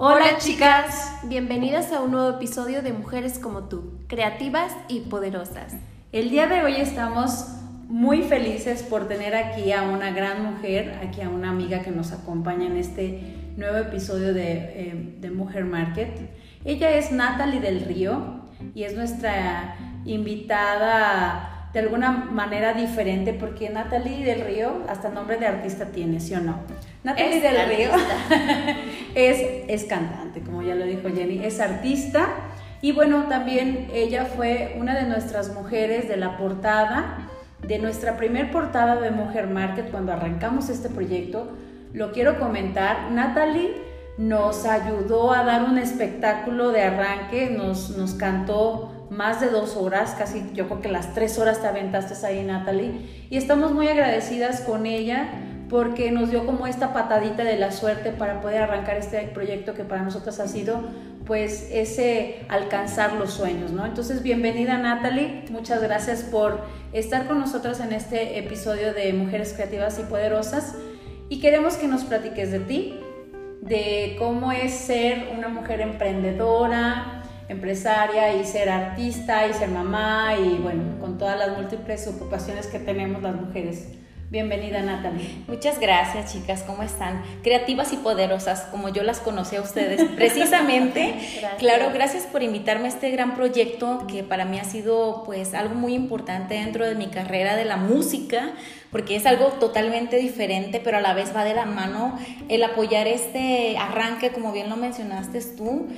Hola chicas, bienvenidas a un nuevo episodio de Mujeres como tú, creativas y poderosas. El día de hoy estamos muy felices por tener aquí a una gran mujer, aquí a una amiga que nos acompaña en este nuevo episodio de, eh, de Mujer Market. Ella es Natalie del Río y es nuestra invitada de alguna manera diferente, porque Natalie del Río hasta nombre de artista tiene, ¿sí o no? Natalie del Río es, es cantante, como ya lo dijo Jenny, es artista. Y bueno, también ella fue una de nuestras mujeres de la portada, de nuestra primer portada de Mujer Market cuando arrancamos este proyecto. Lo quiero comentar, Natalie nos ayudó a dar un espectáculo de arranque, nos, nos cantó más de dos horas, casi yo creo que las tres horas te aventaste ahí, Natalie, y estamos muy agradecidas con ella porque nos dio como esta patadita de la suerte para poder arrancar este proyecto que para nosotros ha sido pues ese alcanzar los sueños, ¿no? Entonces, bienvenida Natalie, muchas gracias por estar con nosotros en este episodio de Mujeres Creativas y Poderosas. Y queremos que nos platiques de ti, de cómo es ser una mujer emprendedora, empresaria y ser artista y ser mamá y bueno, con todas las múltiples ocupaciones que tenemos las mujeres. Bienvenida Natalie. Muchas gracias chicas, ¿cómo están? Creativas y poderosas, como yo las conocí a ustedes. Precisamente, claro, gracias por invitarme a este gran proyecto que para mí ha sido pues algo muy importante dentro de mi carrera de la música, porque es algo totalmente diferente, pero a la vez va de la mano el apoyar este arranque, como bien lo mencionaste tú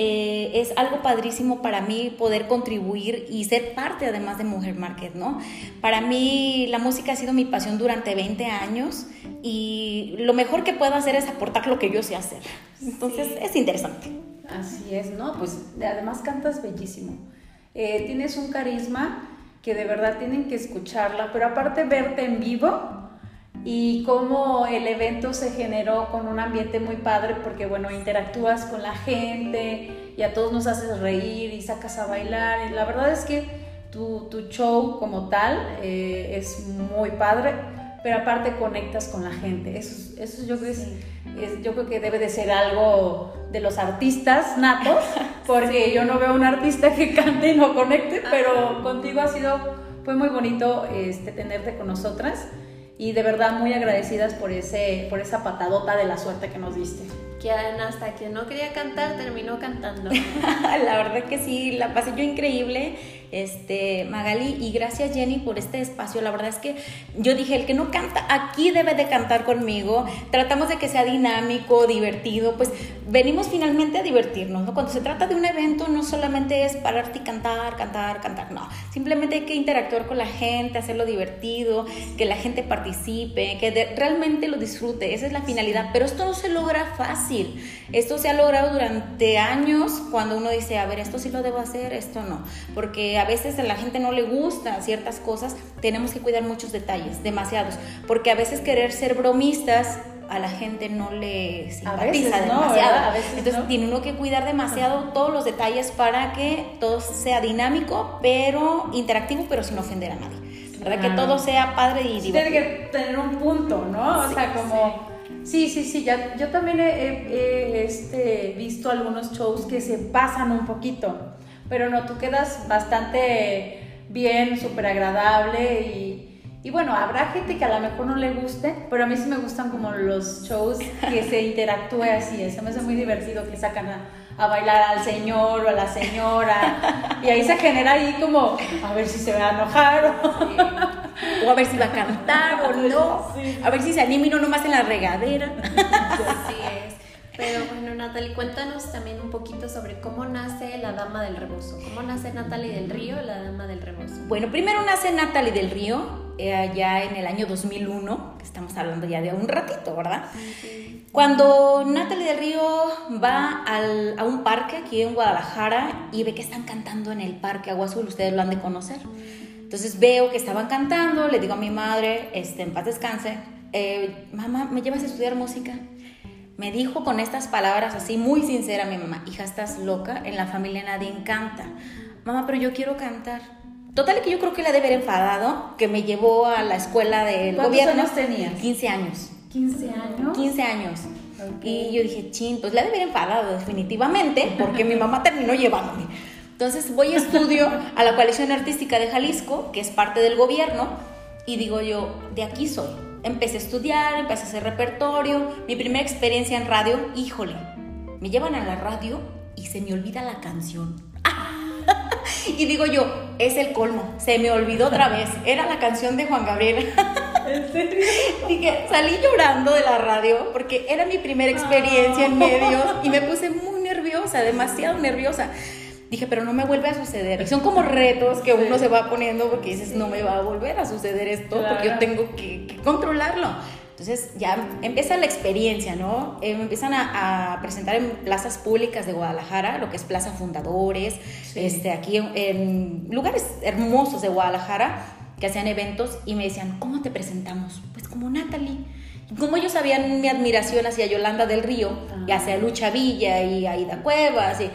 eh, es algo padrísimo para mí poder contribuir y ser parte además de Mujer Market, ¿no? Para mí la música ha sido mi pasión durante 20 años y lo mejor que puedo hacer es aportar lo que yo sé hacer. Entonces es interesante. Así es, ¿no? Pues además cantas bellísimo. Eh, tienes un carisma que de verdad tienen que escucharla, pero aparte verte en vivo, y cómo el evento se generó con un ambiente muy padre porque bueno, interactúas con la gente y a todos nos haces reír y sacas a bailar. Y la verdad es que tu, tu show como tal eh, es muy padre, pero aparte conectas con la gente, eso, eso yo, creo es, yo creo que debe de ser algo de los artistas natos, porque yo no veo un artista que cante y no conecte, pero contigo ha sido, fue muy bonito este, tenerte con nosotras y de verdad muy agradecidas por, ese, por esa patadota de la suerte que nos diste. Que hasta que no quería cantar terminó cantando. la verdad que sí, la pasé yo increíble este, Magali, y gracias Jenny por este espacio. La verdad es que yo dije, el que no canta aquí debe de cantar conmigo. Tratamos de que sea dinámico, divertido, pues venimos finalmente a divertirnos, ¿no? Cuando se trata de un evento no solamente es pararte y cantar, cantar, cantar, no. Simplemente hay que interactuar con la gente, hacerlo divertido, que la gente participe, que realmente lo disfrute. Esa es la finalidad. Pero esto no se logra fácil. Esto se ha logrado durante años cuando uno dice, a ver, esto sí lo debo hacer, esto no. Porque a veces a la gente no le gusta ciertas cosas, tenemos que cuidar muchos detalles, demasiados, porque a veces querer ser bromistas a la gente no le simpatiza demasiado. Entonces tiene uno que cuidar demasiado todos los detalles para que todo sea dinámico, pero interactivo, pero sin ofender a nadie. ¿Verdad? Que todo sea padre y divertido. Tiene que tener un punto, ¿no? o sea, como... Sí, sí, sí, ya, yo también he, este, visto algunos shows que se pasan un poquito pero no, tú quedas bastante bien, súper agradable y, y, bueno, habrá gente que a lo mejor no le guste, pero a mí sí me gustan como los shows que se interactúe así, eso me hace muy divertido que sacan a, bailar al señor o a la señora y ahí se genera ahí como a ver si se va a enojar o, a ver si va a cantar o no, a ver si se anima y no nomás en la regadera. Es. Pero bueno, Natalie, cuéntanos también un poquito sobre cómo nace la Dama del Rebozo. ¿Cómo nace Natalie del Río, la Dama del Rebozo? Bueno, primero nace Natalie del Río, eh, allá en el año 2001, que estamos hablando ya de un ratito, ¿verdad? Cuando Natalie del Río va al, a un parque aquí en Guadalajara y ve que están cantando en el parque Agua Azul, ustedes lo han de conocer. Entonces veo que estaban cantando, le digo a mi madre, este, en paz descanse, eh, mamá, ¿me llevas a estudiar música? Me dijo con estas palabras así, muy sincera mi mamá, hija, estás loca, en la familia nadie canta. Mamá, pero yo quiero cantar. Total que yo creo que la de haber enfadado, que me llevó a la escuela del ¿Cuántos gobierno. años tenías? 15 años. 15 años. 15 años. Y yo dije, chin, pues le ha de haber enfadado definitivamente, porque mi mamá terminó llevándome. Entonces voy a estudio a la Coalición Artística de Jalisco, que es parte del gobierno, y digo yo, de aquí soy. Empecé a estudiar, empecé a hacer repertorio. Mi primera experiencia en radio, híjole, me llevan a la radio y se me olvida la canción. y digo yo, es el colmo, se me olvidó otra vez. Era la canción de Juan Gabriel. ¿En serio? Dije, salí llorando de la radio porque era mi primera experiencia en medios y me puse muy nerviosa, demasiado nerviosa. Dije, pero no me vuelve a suceder. Y son como retos que uno se va poniendo porque dices, no me va a volver a suceder esto porque yo tengo que, que controlarlo. Entonces ya empieza la experiencia, ¿no? Eh, me empiezan a, a, presentar en plazas públicas de Guadalajara, lo que es Plaza Fundadores, sí. este, aquí en, en, lugares hermosos de Guadalajara que hacían eventos y me decían, ¿cómo te presentamos? Pues como Natalie. Como ellos sabían mi admiración hacia Yolanda del Río, ah. y hacia Lucha Villa y Aida Cuevas, y,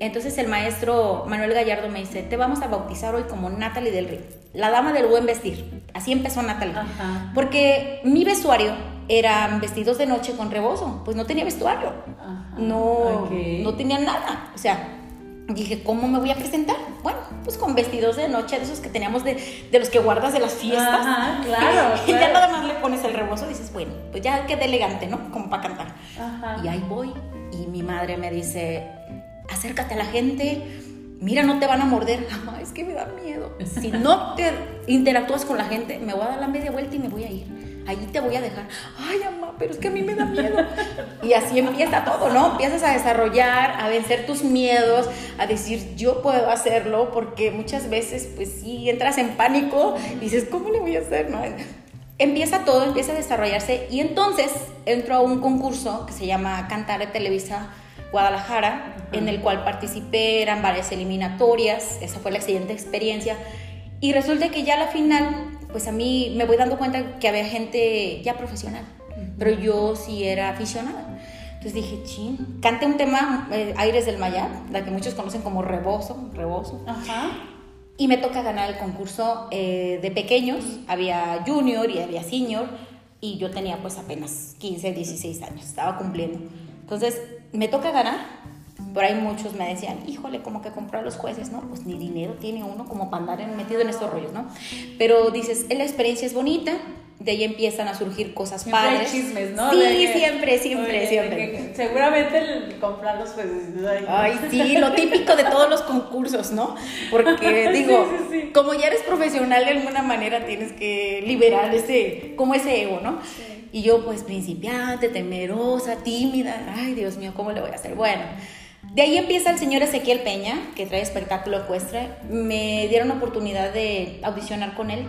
entonces el maestro Manuel Gallardo me dice, te vamos a bautizar hoy como Natalie del Río, la dama del buen vestir. Así empezó Natalie. Ajá. Porque mi vestuario eran vestidos de noche con rebozo, pues no tenía vestuario, Ajá. no, okay. no tenía nada. O sea, dije, ¿cómo me voy a presentar? Bueno, pues con vestidos de noche, de esos que teníamos de, de los que guardas de las fiestas. Ajá, claro. y ya nada más le pones el rebozo y dices, bueno, pues ya quedé elegante, ¿no? Como para cantar. Ajá. Y ahí voy. Y mi madre me dice, acércate a la gente, mira, no te van a morder. Mamá, es que me da miedo. Si no te interactúas con la gente, me voy a dar la media vuelta y me voy a ir. Ahí te voy a dejar. Ay, mamá, pero es que a mí me da miedo. Y así empieza todo, ¿no? Empiezas a desarrollar, a vencer tus miedos, a decir, yo puedo hacerlo, porque muchas veces, pues sí, entras en pánico y dices, ¿cómo le voy a hacer? ¿No? Empieza todo, empieza a desarrollarse y entonces entro a un concurso que se llama Cantar de Televisa Guadalajara, en el cual participé, eran varias eliminatorias, esa fue la siguiente experiencia. Y resulta que ya a la final, pues a mí me voy dando cuenta que había gente ya profesional, pero yo sí era aficionada. Entonces dije, chin, cante un tema, eh, Aires del Mayab, la que muchos conocen como Rebozo, Rebozo. -huh. Y me toca ganar el concurso eh, de pequeños, había junior y había senior, y yo tenía pues apenas 15, 16 años, estaba cumpliendo. Entonces me toca ganar. Por ahí muchos me decían, híjole, como que compró a los jueces, ¿no? Pues ni dinero tiene uno como para andar metido en estos rollos, ¿no? Pero dices, la experiencia es bonita, de ahí empiezan a surgir cosas siempre padres. Hay chismes, ¿no? Sí, que, siempre, siempre, oye, siempre. Seguramente el comprar los jueces. Ay, ay, sí, lo típico de todos los concursos, ¿no? Porque digo, sí, sí, sí. como ya eres profesional de alguna manera tienes que liberar ese, como ese ego, ¿no? Y yo pues principiante, temerosa, tímida, ay Dios mío, ¿cómo le voy a hacer? Bueno, de ahí empieza el señor Ezequiel Peña, que trae espectáculo ecuestre. Me dieron oportunidad de audicionar con él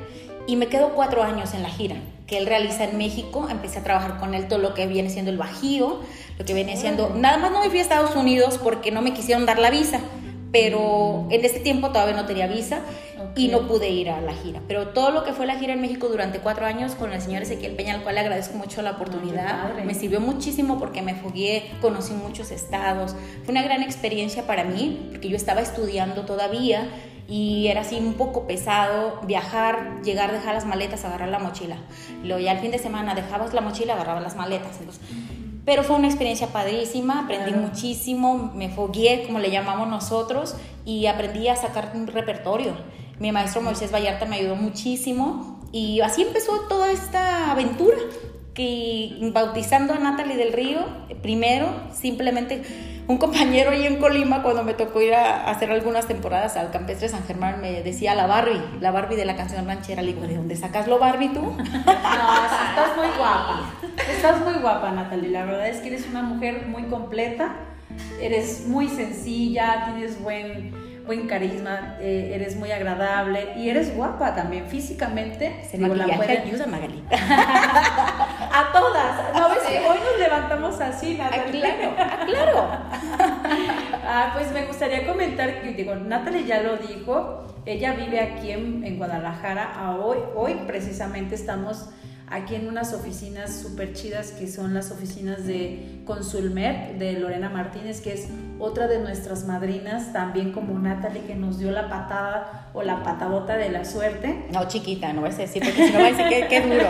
y me quedo cuatro años en la gira que él realiza en México. Empecé a trabajar con él todo lo que viene siendo el bajío, lo que viene siendo... Nada más no me fui a Estados Unidos porque no me quisieron dar la visa, pero en ese tiempo todavía no tenía visa. Y no pude ir a la gira. Pero todo lo que fue la gira en México durante cuatro años con el señor Ezequiel Peña, al cual le agradezco mucho la oportunidad, me sirvió muchísimo porque me fogué, conocí muchos estados. Fue una gran experiencia para mí porque yo estaba estudiando todavía y era así un poco pesado viajar, llegar, dejar las maletas, agarrar la mochila. Luego ya el fin de semana dejabas la mochila, agarrabas las maletas. Entonces, pero fue una experiencia padrísima, aprendí claro. muchísimo, me fogué, como le llamamos nosotros, y aprendí a sacar un repertorio. Mi maestro Moisés Vallarta me ayudó muchísimo y así empezó toda esta aventura, que bautizando a Natalie del Río, primero, simplemente un compañero ahí en Colima, cuando me tocó ir a hacer algunas temporadas al Campestre San Germán, me decía la Barbie, la Barbie de la canción ranchera. Le digo, ¿de dónde sacas lo Barbie tú? No, estás muy guapa. Estás muy guapa, Natalie. La verdad es que eres una mujer muy completa. Eres muy sencilla, tienes buen, buen carisma, eh, eres muy agradable y eres guapa también físicamente. Se digo, la puede... ayuda, Magali. a todas. ¿No ves que hoy nos levantamos así, Natalie? Ah, claro, ah, claro. ah, pues me gustaría comentar que, digo, Natalie ya lo dijo, ella vive aquí en, en Guadalajara. Hoy, hoy precisamente estamos aquí en unas oficinas súper chidas que son las oficinas de Consulmer de Lorena Martínez, que es otra de nuestras madrinas, también como Natalie, que nos dio la patada o la patadota de la suerte. No, chiquita, no vas a decir, porque si no va a decir que, que duro.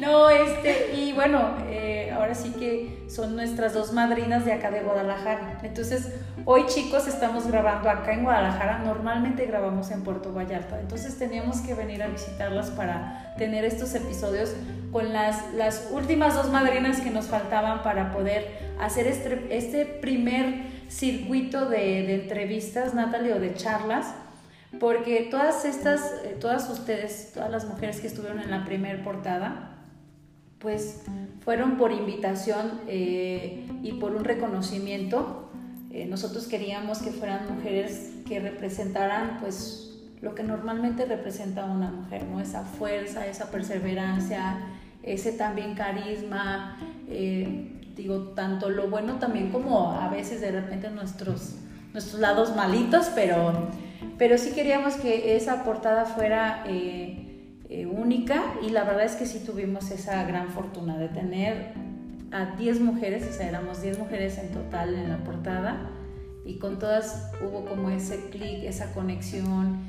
no, No, este, y bueno, eh, ahora sí que son nuestras dos madrinas de acá de Guadalajara. Entonces, hoy chicos estamos grabando acá en Guadalajara, normalmente grabamos en Puerto Vallarta, entonces teníamos que venir a visitarlas para tener estos episodios con las, las últimas dos madrinas que nos faltaban para poder hacer este, este primer circuito de, de entrevistas, Natalie, o de charlas porque todas estas, eh, todas ustedes, todas las mujeres que estuvieron en la primer portada, pues fueron por invitación eh, y por un reconocimiento. Eh, nosotros queríamos que fueran mujeres que representaran pues lo que normalmente representa una mujer, ¿no? Esa fuerza, esa perseverancia, ese también carisma, digo, tanto lo bueno también como a veces de repente nuestros, nuestros lados malitos, pero pero sí queríamos que esa portada fuera eh, eh, única y la verdad es que sí tuvimos esa gran fortuna de tener a 10 mujeres, o sea, éramos 10 mujeres en total en la portada y con todas hubo como ese clic, esa conexión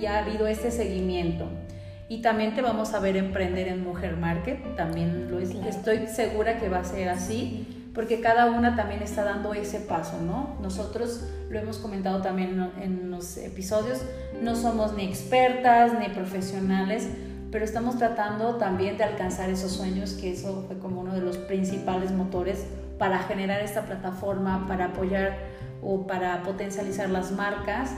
y ha habido este seguimiento. Y también te vamos a ver emprender en Mujer Market, también lo estoy segura que va a ser así porque cada una también está dando ese paso, ¿no? Nosotros lo hemos comentado también en los episodios, no somos ni expertas ni profesionales, pero estamos tratando también de alcanzar esos sueños, que eso fue como uno de los principales motores para generar esta plataforma, para apoyar o para potencializar las marcas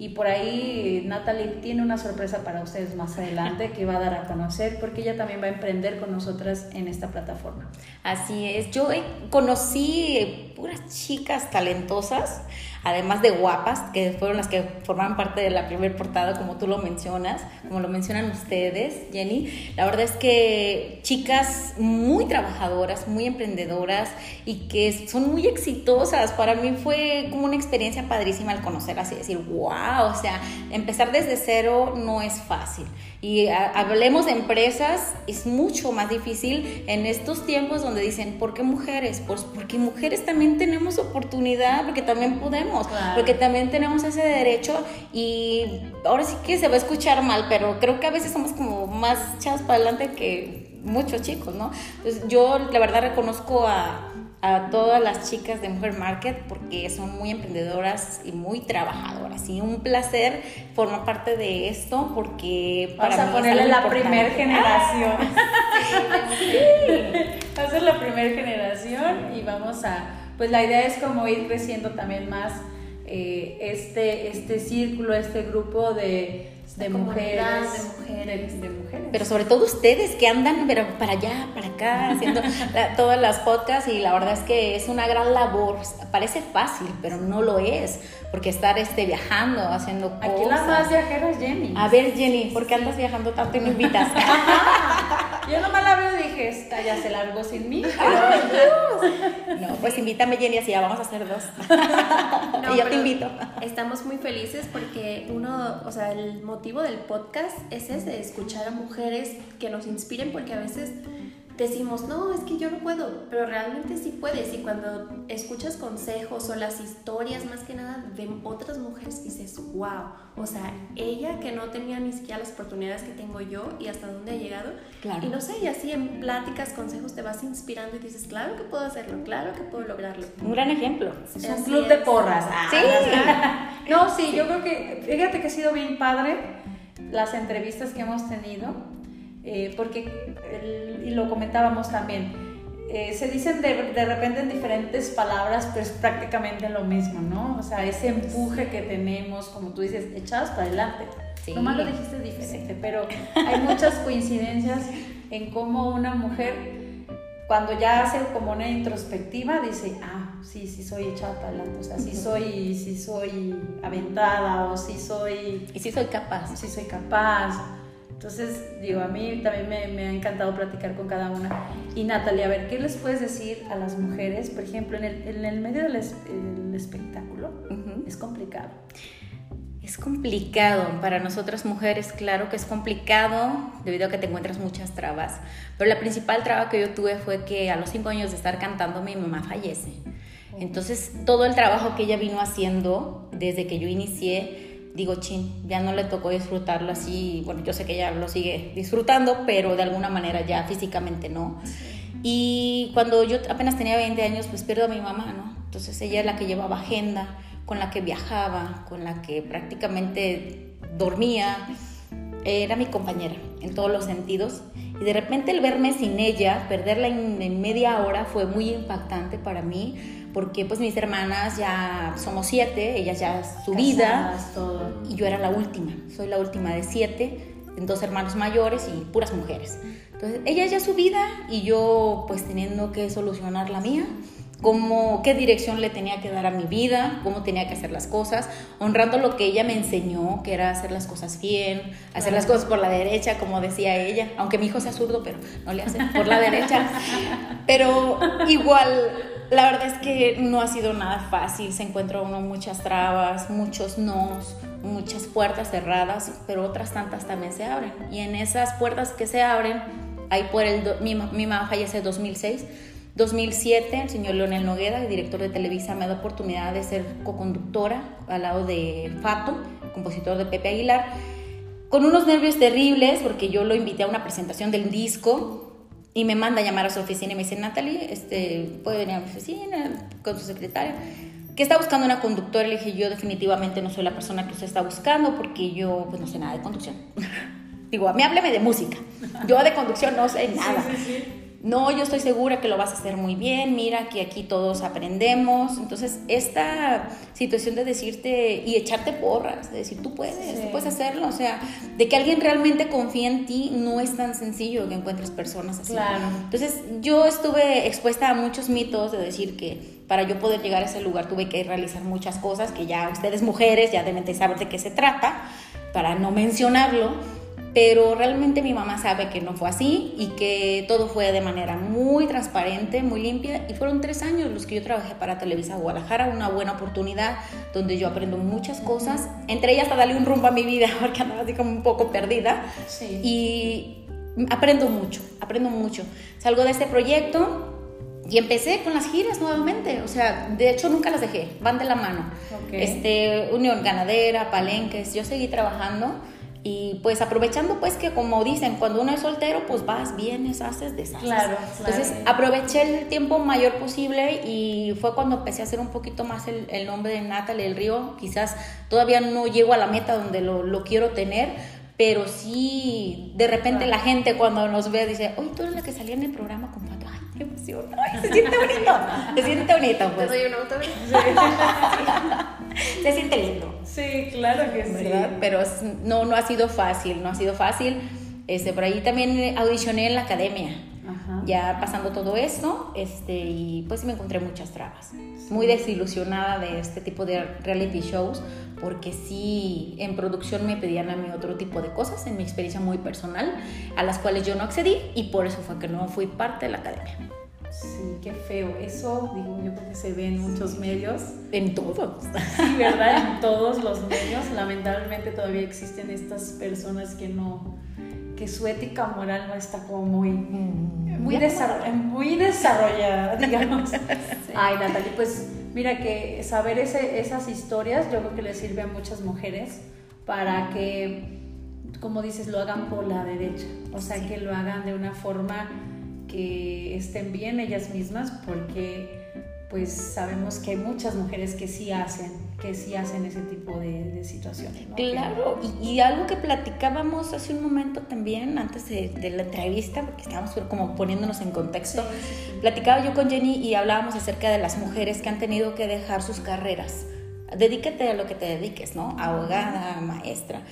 y por ahí Natalie tiene una sorpresa para ustedes más adelante que va a dar a conocer porque ella también va a emprender con nosotras en esta plataforma. Así es, yo conocí puras chicas talentosas además de guapas, que fueron las que formaron parte de la primer portada, como tú lo mencionas, como lo mencionan ustedes, Jenny. La verdad es que chicas muy trabajadoras, muy emprendedoras y que son muy exitosas. Para mí fue como una experiencia padrísima al conocerlas y decir, wow, o sea, empezar desde cero no es fácil. Y hablemos de empresas, es mucho más difícil en estos tiempos donde dicen, ¿por qué mujeres? Pues porque mujeres también tenemos oportunidad, porque también podemos, porque también tenemos ese derecho y ahora sí que se va a escuchar mal, pero creo que a veces somos como más echados para adelante que muchos chicos, ¿no? Entonces yo la verdad reconozco a a todas las chicas de Mujer Market porque son muy emprendedoras y muy trabajadoras. Y un placer formar parte de esto porque para Vamos a ponerle la primera generación. Va a ser la primera generación y vamos a, pues la idea es como ir creciendo también más eh, este, este círculo, este grupo de de mujeres, de mujeres, de mujeres. Pero sobre todo ustedes que andan pero para allá, para acá, haciendo todas las podcasts y la verdad es que es una gran labor. Parece fácil, pero no lo es, porque estar este, viajando, haciendo cosas. Aquí la más viajera es Jenny. A ver, Jenny, ¿por qué andas viajando tanto y me invitas? Yo nomás la veo y dije, esta ya se largó sin mí. no, pues invítame, Jenny, así ya vamos a hacer dos. y yo te invito. Estamos muy felices porque uno, o sea, el motivo del podcast es ese, escuchar a mujeres que nos inspiren porque a veces decimos, no, es que yo no puedo, pero realmente sí puedes. Y cuando escuchas consejos o las historias más que nada de otras mujeres, dices, wow, o sea, ella que no tenía ni siquiera las oportunidades que tengo yo y hasta dónde ha llegado. Claro. Y no sé, y así en pláticas, consejos te vas inspirando y dices, claro que puedo hacerlo, claro que puedo lograrlo. Un gran ejemplo. Es un club de porras. sí. no, sí, yo creo que, fíjate que ha sido bien padre las entrevistas que hemos tenido eh, porque, y lo comentábamos también, eh, se dicen de, de, repente en diferentes palabras, pero es prácticamente lo mismo, ¿no? O sea, ese empuje que tenemos, como tú dices, echados para adelante. Sí. Nomás lo dijiste diferente, pero hay muchas coincidencias en cómo una mujer, cuando ya hace como una introspectiva, dice, ah, sí, sí soy echada para adelante, o sea, sí soy, sí soy aventada, o sí soy... Y sí soy capaz. Sí soy capaz entonces, digo, a mí también me, ha encantado platicar con cada una. Y Natalia, a ver, ¿qué les puedes decir a las mujeres, por ejemplo, en el, en el medio del espectáculo? Es complicado. Es complicado para nosotras mujeres, claro que es complicado debido a que te encuentras muchas trabas, pero la principal traba que yo tuve fue que a los cinco años de estar cantando mi mamá fallece. Entonces todo el trabajo que ella vino haciendo desde que yo inicié digo, chin, ya no le tocó disfrutarlo así, bueno, yo sé que ella lo sigue disfrutando, pero de alguna manera ya físicamente no. Y cuando yo apenas tenía 20 años, pues pierdo a mi mamá, ¿no? Entonces ella es la que llevaba agenda, con la que viajaba, con la que prácticamente dormía, era mi compañera en todos los sentidos. Y de repente el verme sin ella, perderla en, media hora, fue muy impactante para mí, porque pues mis hermanas ya somos siete, ellas ya su vida, y yo era la última, soy la última de siete, dos hermanos mayores y puras mujeres. Entonces, ella ya su vida y yo pues teniendo que solucionar la mía cómo, qué dirección le tenía que dar a mi vida, cómo tenía que hacer las cosas, honrando lo que ella me enseñó, que era hacer las cosas bien, hacer las cosas por la derecha, como decía ella, aunque mi hijo sea zurdo, pero no le hace por la derecha. Pero igual, la verdad es que no ha sido nada fácil, se encuentra uno muchas trabas, muchos nos, muchas puertas cerradas, pero otras tantas también se abren. Y en esas puertas que se abren, ahí por el, mi, mi mamá fallece en 2006, 2007, el señor Leonel Nogueda, el director de Televisa, me da oportunidad de ser co-conductora al lado de Fato, compositor de Pepe Aguilar, con unos nervios terribles porque yo lo invité a una presentación del disco y me manda a llamar a su oficina y me dice, Natalie, este, puede venir a mi oficina con su secretaria, que está buscando una conductora. Le dije, yo definitivamente no soy la persona que usted está buscando porque yo pues no sé nada de conducción. Digo, a mí hábleme de música. Yo de conducción no sé nada. Sí, sí, sí no, yo estoy segura que lo vas a hacer muy bien, mira que aquí todos aprendemos. Entonces, esta situación de decirte y echarte porras, de decir, tú puedes, tú puedes hacerlo, o sea, de que alguien realmente confíe en ti, no es tan sencillo que encuentres personas así. Claro. Entonces, yo estuve expuesta a muchos mitos de decir que para yo poder llegar a ese lugar tuve que realizar muchas cosas que ya ustedes mujeres ya deben de saber de qué se trata, para no mencionarlo pero realmente mi mamá sabe que no fue así y que todo fue de manera muy transparente, muy limpia y fueron tres años los que yo trabajé para Televisa Guadalajara, una buena oportunidad donde yo aprendo muchas cosas, entre ellas a darle un rumbo a mi vida porque andaba así como un poco perdida y aprendo mucho, aprendo mucho. Salgo de este proyecto y empecé con las giras nuevamente, o sea, de hecho nunca las dejé, van de la mano. Este, Unión Ganadera, Palenques, yo seguí trabajando y pues aprovechando pues que como dicen, cuando uno es soltero, pues vas, vienes, haces, deshaces. Claro, Entonces aproveché el tiempo mayor posible y fue cuando empecé a hacer un poquito más el, el nombre de Natalie el Río. Quizás todavía no llego a la meta donde lo, lo quiero tener, pero sí, de repente la gente cuando nos ve dice, oye, tú eres la que salía en el programa con Pato. Ay, qué emoción. Ay, se siente bonito. Se siente bonito, pues. Se siente lindo. Sí, claro que sí. Pero no, no ha sido fácil, no ha sido fácil. Este, por ahí también audicioné en la academia. Ya pasando todo esto, este, y pues me encontré muchas trabas. Muy desilusionada de este tipo de reality shows, porque sí, en producción me pedían a mí otro tipo de cosas, en mi experiencia muy personal, a las cuales yo no accedí, y por eso fue que no fui parte de la academia. Sí, qué feo. Eso, digo, yo creo que se ve en muchos medios. En todos. Sí, ¿verdad? En todos los medios. Lamentablemente todavía existen estas personas que no, que su ética moral no está como muy, mm, muy, muy desarrollada, digamos. Ay, Natalie, pues mira que saber ese, esas historias yo creo que le sirve a muchas mujeres para que, como dices, lo hagan por la derecha. O sea, que lo hagan de una forma que estén bien ellas mismas porque pues sabemos que hay muchas mujeres que sí hacen, que sí hacen ese tipo de, situaciones. Claro, y, algo que platicábamos hace un momento también, antes de, la entrevista, porque estábamos como poniéndonos en contexto, platicaba yo con Jenny y hablábamos acerca de las mujeres que han tenido que dejar sus carreras. Dedícate a lo que te dediques, ¿no? Abogada, maestra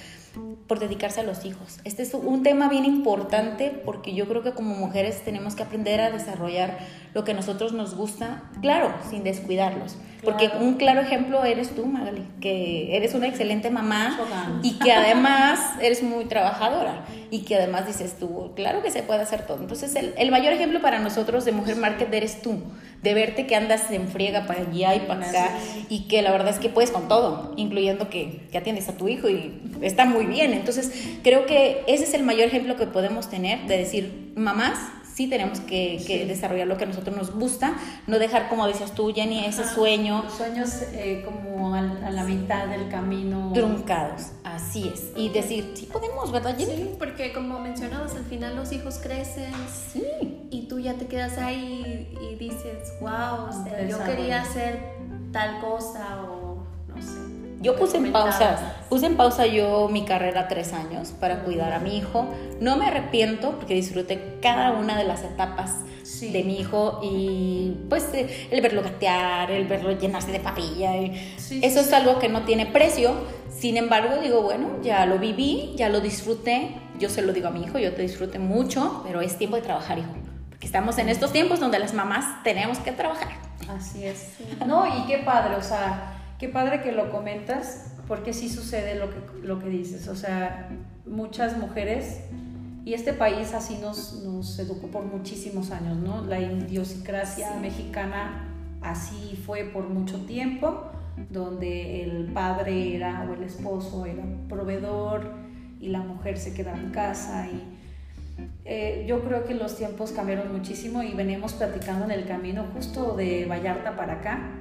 por dedicarse a los hijos. Este es un tema bien importante porque yo creo que como mujeres tenemos que aprender a desarrollar lo que a nosotros nos gusta, claro, sin descuidarlos. Porque un claro ejemplo eres tú, Magali, que eres una excelente mamá y que además eres muy trabajadora y que además dices tú, claro que se puede hacer todo. Entonces, el, el mayor ejemplo para nosotros de Mujer Market eres tú, de verte que andas en friega para allá y para acá y que la verdad es que puedes con todo, incluyendo que, que atiendes a tu hijo y está muy bien. Entonces, creo que ese es el mayor ejemplo que podemos tener de decir, mamás, sí tenemos que, que desarrollar lo que a nosotros nos gusta, no dejar, como decías tú, Jenny, ese sueño. Los sueños eh, como a, a, la mitad del camino. Truncados, así es. Y decir, sí podemos, ¿verdad, Jenny? Sí, porque como mencionabas, al final los hijos crecen. Sí. Y tú ya te quedas ahí y dices, wow, o sea, yo quería hacer tal cosa o no sé. Yo puse en pausa, puse en pausa yo mi carrera tres años para cuidar a mi hijo. No me arrepiento porque disfruté cada una de las etapas sí. de mi hijo y pues el verlo gatear, el verlo llenarse de papilla. Sí, eso sí, es algo que no tiene precio. Sin embargo, digo, bueno, ya lo viví, ya lo disfruté. Yo se lo digo a mi hijo, yo te disfruté mucho, pero es tiempo de trabajar, hijo. Porque estamos en estos tiempos donde las mamás tenemos que trabajar. Así es. No, y qué padre, o sea Qué padre que lo comentas, porque sí sucede lo que, lo que dices. O sea, muchas mujeres, y este país así nos, nos educó por muchísimos años, ¿no? La idiosincrasia sí. mexicana así fue por mucho tiempo, donde el padre era, o el esposo era proveedor, y la mujer se quedaba en casa. Y eh, yo creo que los tiempos cambiaron muchísimo y veníamos platicando en el camino justo de Vallarta para acá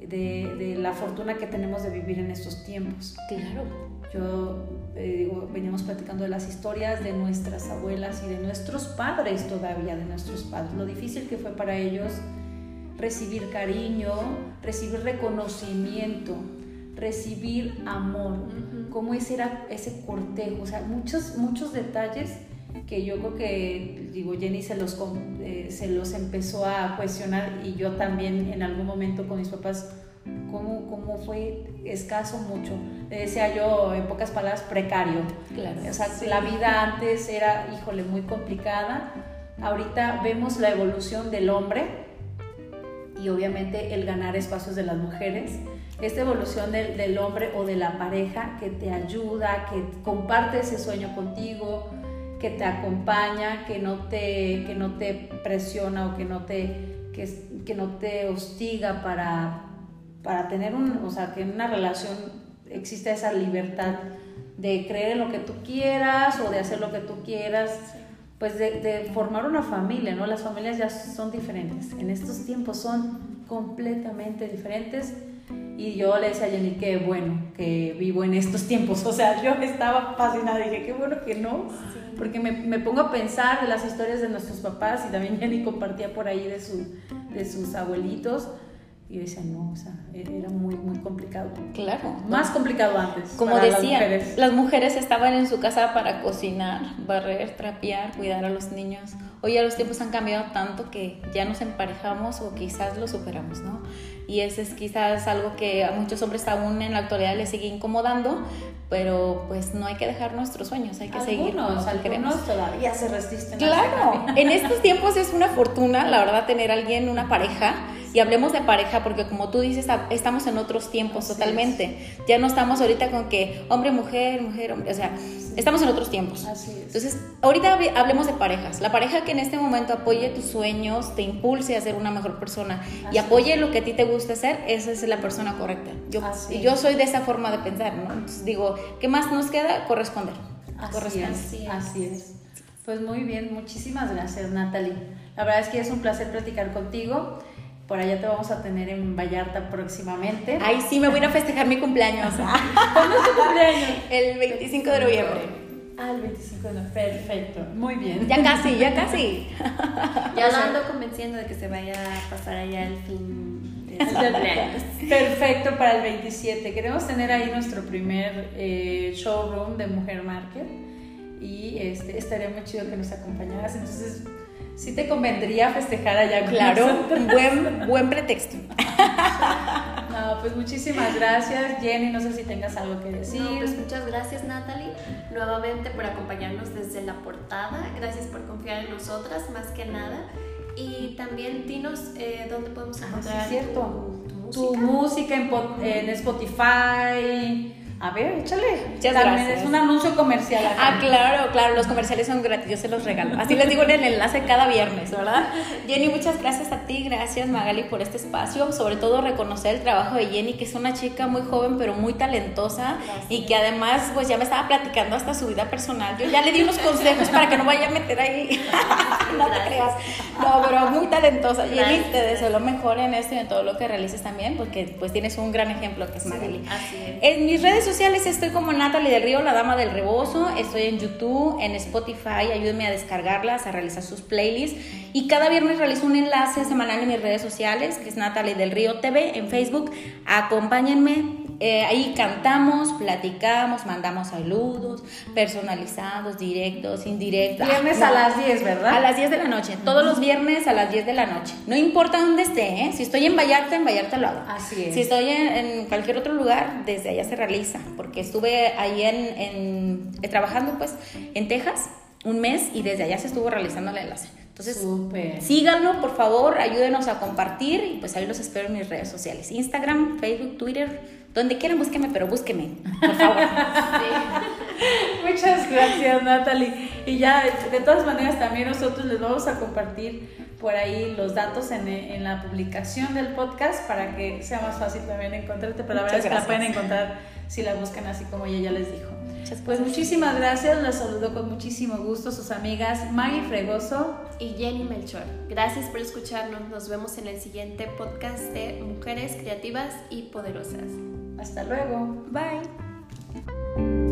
de, de, la fortuna que tenemos de vivir en estos tiempos. Claro. Yo eh, digo, veníamos platicando de las historias de nuestras abuelas y de nuestros padres todavía, de nuestros padres, lo difícil que fue para ellos recibir cariño, recibir reconocimiento, recibir amor, uh -huh. cómo ese era ese cortejo, o sea, muchos, muchos detalles que yo creo que, digo, Jenny se los, eh, se los empezó a cuestionar y yo también en algún momento con mis papás, ¿cómo, cómo fue escaso mucho? Le decía yo, en pocas palabras, precario. Claro. O sea, sí. la vida antes era, híjole, muy complicada. Ahorita vemos la evolución del hombre y obviamente el ganar espacios de las mujeres. Esta evolución del, del hombre o de la pareja que te ayuda, que comparte ese sueño contigo, que te acompaña, que no te, que no te presiona o que no te, que, que no te hostiga para, para tener un, o sea, que en una relación exista esa libertad de creer en lo que tú quieras o de hacer lo que tú quieras, pues de, de formar una familia, ¿no? Las familias ya son diferentes, en estos tiempos son completamente diferentes y yo le decía a Jenny, qué bueno que vivo en estos tiempos. O sea, yo estaba fascinada, dije, qué bueno que no. Sí. Porque me, me, pongo a pensar de las historias de nuestros papás y también Jenny compartía por ahí de, su, de sus abuelitos. Y yo decía, no, o sea, era muy, muy complicado. Claro. Más complicado antes. Como decía, las mujeres. las mujeres estaban en su casa para cocinar, barrer, trapear, cuidar a los niños. Hoy ya los tiempos han cambiado tanto que ya nos emparejamos o quizás lo superamos, ¿no? Y ese es quizás algo que a muchos hombres aún en la actualidad les sigue incomodando, pero pues no hay que dejar nuestros sueños, hay que seguir algunos, algunos todavía se resisten. Claro, en estos tiempos es una fortuna, la verdad, tener a alguien, una pareja, y hablemos de pareja porque como tú dices, estamos en otros tiempos Así totalmente. Es. Ya no estamos ahorita con que hombre, mujer, mujer, hombre, o sea, estamos en otros tiempos. Así es. Entonces, ahorita hablemos de parejas. La pareja que en este momento apoye tus sueños, te impulse a ser una mejor persona Así y apoye es. lo que a ti te gusta hacer, esa es la persona correcta. Yo, yo soy de esa forma de pensar, ¿no? Entonces digo, ¿qué más nos queda? Corresponder. Así, Corresponder. Es, así es. Pues muy bien, muchísimas gracias Natalie. La verdad es que es un placer platicar contigo. Por allá te vamos a tener en Vallarta próximamente. Ay, sí, me voy a ir a festejar mi cumpleaños. ¿Cuándo es tu cumpleaños? El 25 de noviembre. Ah, el 25 de noviembre. Perfecto. Muy bien. Ya casi, ya casi. Ya lo ando convenciendo de que se vaya a pasar allá el fin de cumpleaños. Perfecto para el 27. Queremos tener ahí nuestro primer eh, showroom de Mujer Market y este, estaría muy chido que nos acompañaras. Entonces, sí te convendría festejar allá con Claro, buen, buen pretexto. No, pues muchísimas gracias, Jenny. No sé si tengas algo que decir. No, pues muchas gracias, Natalie, nuevamente por acompañarnos desde la portada. Gracias por confiar en nosotras, más que nada. Y también dinos eh, dónde podemos encontrar ah, sí, cierto. Tu, tu, música. tu música en, en Spotify, A ver, échale. Muchas También gracias. es un anuncio comercial acá. Ah, claro, claro, los comerciales son gratis, yo se los regalo. Así les digo en el enlace cada viernes, ¿verdad? Jenny, muchas gracias a ti, gracias Magali por este espacio, sobre todo reconocer el trabajo de Jenny, que es una chica muy joven pero muy talentosa y que además pues ya me estaba platicando hasta su vida personal. Yo ya le di unos consejos para que no vaya a meter ahí, no te creas. No, pero muy talentosa. Jenny, Gracias. te deseo lo mejor en esto y en todo lo que realices también, porque pues tienes un gran ejemplo que es Magali. Así es. En mis redes sociales estoy como Natalie del Río, la dama del rebozo. Estoy en YouTube, en Spotify. Ayúdenme a descargarlas, a realizar sus playlists. Y cada viernes realizo un enlace semanal en mis redes sociales, que es Natalie del Río TV en Facebook. Acompáñenme. Eh, ahí cantamos, platicamos, mandamos saludos personalizados, directos, indirectos. Viernes Ah, a las 10, ¿verdad? A las 10 de la noche, todos los viernes a las 10 de la noche. No importa dónde esté, ¿eh? si estoy en Vallarta, en Vallarta lo hago. Así es. Si estoy en, en cualquier otro lugar, desde allá se realiza, porque estuve ahí en, en- trabajando pues en Texas un mes y desde allá se estuvo realizando el enlace. Entonces, síganlo, por favor, ayúdenos a compartir y pues ahí los espero en mis redes sociales, Instagram, Facebook, Twitter, donde quieran búsqueme, pero búsqueme, por favor. Muchas gracias, Natalie. Y ya, de todas maneras, también nosotros les vamos a compartir por ahí los datos en, en la publicación del podcast para que sea más fácil también encontrarte. Pero la verdad es que la pueden encontrar si la buscan así como ella ya les dijo. Muchas Pues muchísimas gracias, las saludo con muchísimo gusto sus amigas Maggie Fregoso. Y Jenny Melchor. Gracias por escucharnos. Nos vemos en el siguiente podcast de Mujeres Creativas y Poderosas. Hasta luego. Bye.